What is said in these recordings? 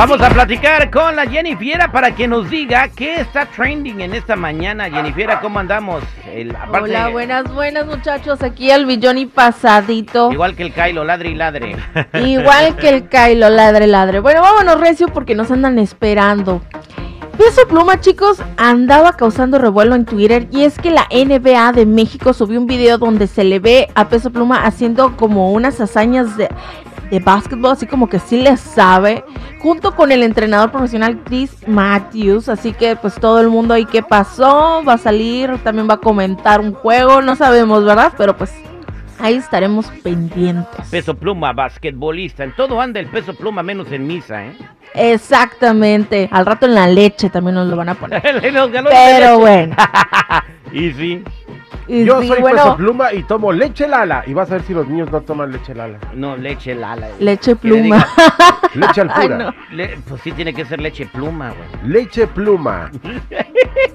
Vamos a platicar con la Jennifiera para que nos diga qué está trending en esta mañana. Jennifiera, ¿cómo andamos? El, Hola, buenas, buenas muchachos. Aquí el billón y pasadito. Igual que el Kylo, ladre y ladre. Igual que el Kylo, ladre, ladre. Bueno, vámonos recio porque nos andan esperando. Peso Pluma, chicos, andaba causando revuelo en Twitter y es que la NBA de México subió un video donde se le ve a Peso Pluma haciendo como unas hazañas de de básquetbol, así como que sí le sabe, junto con el entrenador profesional Chris Matthews. Así que pues todo el mundo ahí qué pasó, va a salir, también va a comentar un juego, no sabemos, ¿verdad? Pero pues ahí estaremos pendientes. Peso pluma, basquetbolista, en todo anda el peso pluma menos en misa, ¿eh? Exactamente, al rato en la leche también nos lo van a poner. Pero bueno. y sí. Yo soy peso pluma y tomo leche lala. Y vas a ver si los niños no toman leche lala. No, leche lala. Leche pluma. leche al pura. pues sí, tiene que ser leche pluma, güey. Leche pluma.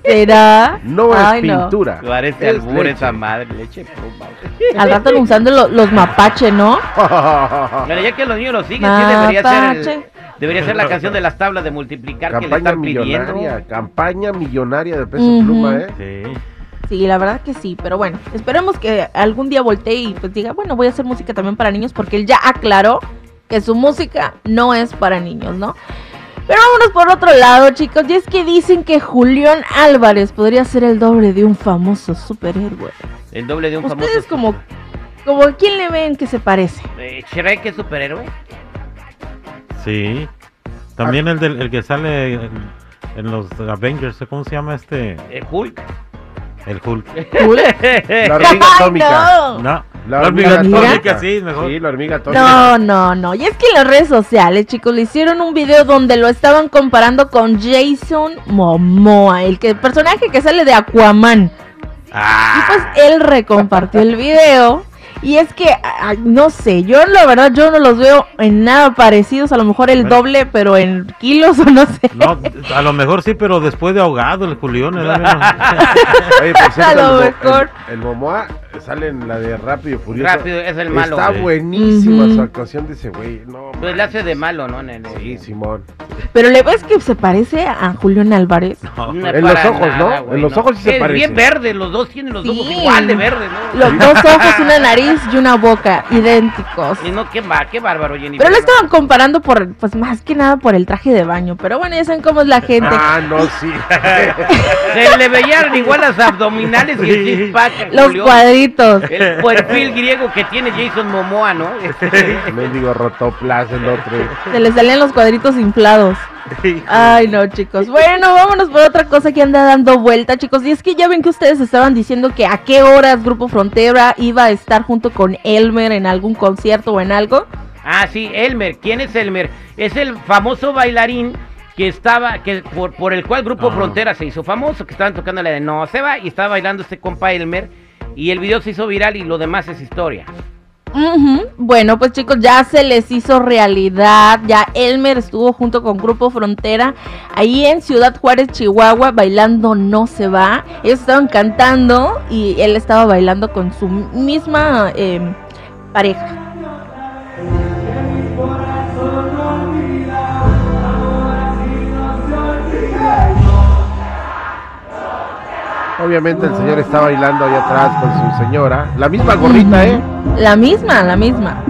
¿Será? No es pintura. Parece albur esa madre, leche pluma. Al rato usando los mapache, ¿no? Mira, ya que los niños lo siguen, sí debería ser Debería ser la canción de las tablas de multiplicar campaña que le están millonaria, Campaña millonaria de peso pluma, ¿eh? Sí. Sí, la verdad que sí, pero bueno, esperemos que algún día voltee y pues diga, bueno, voy a hacer música también para niños porque él ya aclaró que su música no es para niños, ¿no? Pero vámonos por otro lado, chicos, y es que dicen que Julián Álvarez podría ser el doble de un famoso superhéroe. El doble de un famoso Ustedes como como quién le ven que se parece? Eh, ¿Shrek es superhéroe? Sí. También el del el que sale en, los Avengers, ¿cómo se llama este? ¿El eh, Hulk? El Hulk. La hormiga atómica. No. La hormiga atómica, sí, mejor. Sí, la hormiga atómica. No, no, no. Y es que en las redes sociales, chicos, le hicieron un video donde lo estaban comparando con Jason Momoa, el, que, el personaje que sale de Aquaman. Ah. Y pues él recompartió el video y es que, no sé, yo la verdad yo no los veo en nada parecidos, a lo mejor el doble, pero en kilos o no sé. No, a lo mejor sí, pero después de ahogado el Julián. ¿eh? Oye, pues a lo mejor. El, Momoa sale en la de Rápido y Furioso. Rápido es el malo. Está buenísima su actuación de ese güey. No, pues le hace de malo, ¿no? sí, Simón. Pero le ves que se parece a Julián Álvarez. en los ojos, ¿no? en los ojos sí se parece. Es bien verde, los dos tienen los ojos igual de verde, ¿no? Los dos ojos, una nariz y una boca idénticos. Y no, qué, qué bárbaro, Jenny. Pero lo estaban comparando por, pues más que nada por el traje de baño. Pero bueno, ya saben cómo es la gente. Ah, no, sí. se le veían igual las abdominales y el six Los cuadritos. El perfil griego que tiene Jason Momoa, ¿no? Me digo rotoplas el otro. Se le salían los cuadritos inflados. Ay, no, chicos. Bueno, vámonos por otra cosa que anda dando vuelta, chicos. Y es que ya ven que ustedes estaban diciendo que a qué horas Grupo Frontera iba a estar junto con Elmer en algún concierto o en algo. Ah, sí, Elmer. ¿Quién es Elmer? Es el famoso bailarín que estaba, que por, por el cual Grupo ah. Frontera se hizo famoso, que estaban tocando la de No se va y estaba bailando este compa Elmer. Y el video se hizo viral y lo demás es historia. Bueno, pues chicos, ya se les hizo realidad. Ya Elmer estuvo junto con Grupo Frontera ahí en Ciudad Juárez, Chihuahua, bailando No se va. Ellos estaban cantando y él estaba bailando con su misma em, pareja. Obviamente el señor está bailando ahí atrás con su señora. La misma gorrita, ¿eh? La misma, la misma.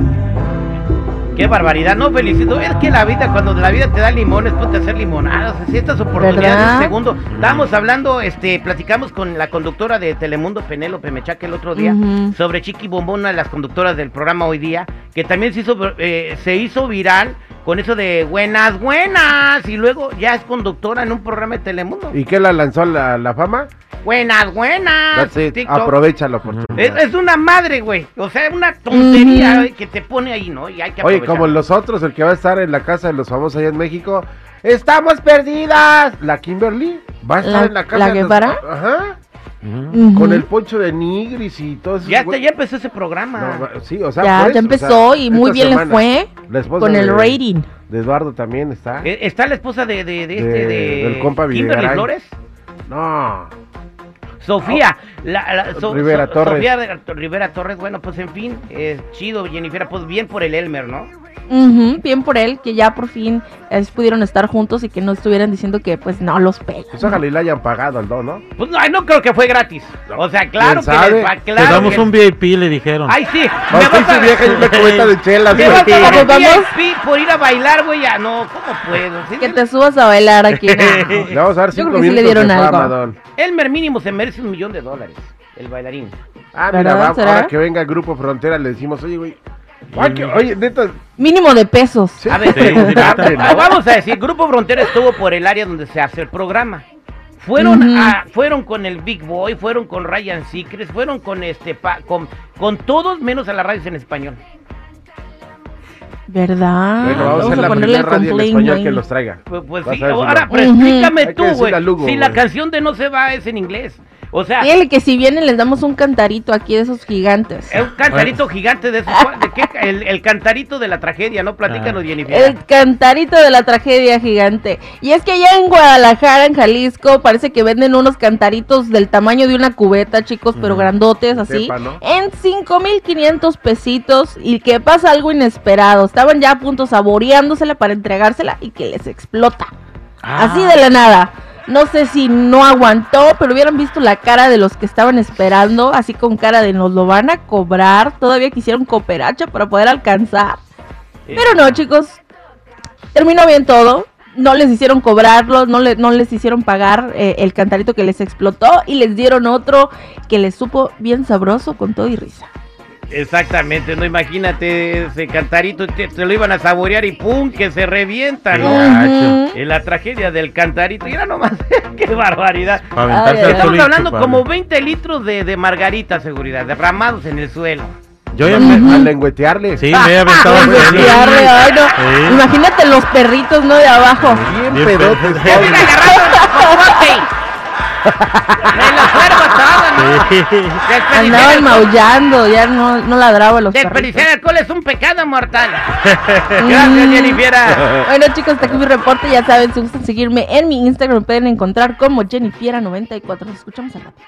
Qué barbaridad, no felicito. Es que la vida, cuando la vida te da limones, ponte a hacer limonadas. Así estas oportunidades un segundo. Estábamos hablando, este, platicamos con la conductora de Telemundo, Penélope Mechaque, el otro día, sobre Chiqui Bombón, una de las conductoras del programa hoy día, que también se hizo, eh, se hizo viral con eso de buenas, buenas. Y luego ya es conductora en un programa de Telemundo. ¿Y qué la lanzó a la fama? Buenas, buenas. Aprovecha la oportunidad. Es, una madre, güey. O sea, una tontería que te pone ahí, ¿no? Y hay que Oye, como los otros, el que va a estar en la casa de los famosos allá en México. ¡Estamos perdidas! La Kimberly va a estar ¿La- en la casa la de los- Guevara? Ajá. Ujú. Ujú. Con el poncho de Nigris y todo eso. Ya, está, ya empezó ese programa. No, sí, o sea, ya, pues, ya o empezó sea, y muy bien le semana. fue La esposa con el de- rating. De Eduardo también está. Eh, Está la esposa de, de, de este, De- de... del compa Kimberly. Flores. No. Sofía, la, la- So- Rivera So- Torres. Sofía Rivera Torres, bueno, pues en fin, eh, chido, Jennifer, pues bien por el Elmer, ¿no? Ujú, bien por él, que ya por fin eh, pudieron estar juntos y que no estuvieran diciendo que pues no los pega. Pues ojalá y le hayan pagado al don, ¿no? Pues no, no creo que fue gratis. O sea, claro que les va- Te claro damos que- un VIP, le dijeron. Ay, sí, me vas a vieja y una cubeta de chelas. me vas a dar un. VIP por ir a bailar, güey, ya no, ¿cómo puedo? Sí, Que te subas a bailar aquí. no. Le vamos a dar Yo creo cinco que sí le dieron de fama, algo. don. Elmer mínimo se merece un millón de dólares, el bailarín. Ah, mira, va- ahora que venga el Grupo Frontera le decimos, oye, güey. Ay, que- oye, neta. Mínimo de pesos. sí, A ver, Sí, sí, vamos a decir, Grupo Frontera estuvo por el área donde se hace el programa. Fueron Ujú. a- fueron con el Big Boy, fueron con Ryan Seacrest, fueron con este pa- con, con todos menos a las radios en español. ¿Verdad? Bueno, vamos a ser la ponerle primera radio en complaint español que los traiga. Pues, pues Vas sí, a ver si ahora, no. pero Ujú. explícame Hay que tú, güey, decirle a Lugo, si la güey. canción de No se va es en inglés. O sea, Dígale que si vienen les damos un cantarito aquí de esos gigantes. es un cantarito gigante de esos, ¿de qué? El, el cantarito de la tragedia, ¿no? Platícanos, Ah. Jennifer. El cantarito de la tragedia gigante. Y es que allá en Guadalajara, en Jalisco, parece que venden unos cantaritos del tamaño de una cubeta, chicos, pero grandotes, así. Sepa, ¿no? En 5.500 pesitos. Y que pasa algo inesperado. Estaban ya a punto saboreándosela para entregársela y que les explota. Ah. Así de la nada. No sé si no aguantó, pero hubieran visto la cara de los que estaban esperando, así con cara de nos lo van a cobrar. Todavía quisieron cooperacha para poder alcanzar. Pero no, chicos. Terminó bien todo. No les hicieron cobrarlo, no, le- no les hicieron pagar eh, el cantarito que les explotó y les dieron otro que les supo bien sabroso con todo y risa. Exactamente, no imagínate ese cantarito, te, te lo iban a saborear y ¡pum! que se revienta, ¿no? En la tragedia del cantarito, y era nomás, qué barbaridad. Ay, ay, al ay. Estamos hablando chuparle. como 20 litros de, de margarita, seguridad, derramados en el suelo. Yo ya Ujú. me... A lengüetearle. Sí, me he aventado suelo. golpearle, ay, no. Sí. Imagínate los perritos, ¿no? De abajo. Bien Bien pedotes. ¡Ya agarrado el popote! ¡Me los cuervos todos, ¿no? Sí. Desperdiciar Andaban maullando, ya no, no ladraba los Desperdiciar alcohol es un pecado mortal. Gracias. Jennifer. Bueno chicos, hasta aquí mi reporte, ya saben, si gustan seguirme en mi Instagram me pueden encontrar como Jennifiera94. Nos escuchamos al rato.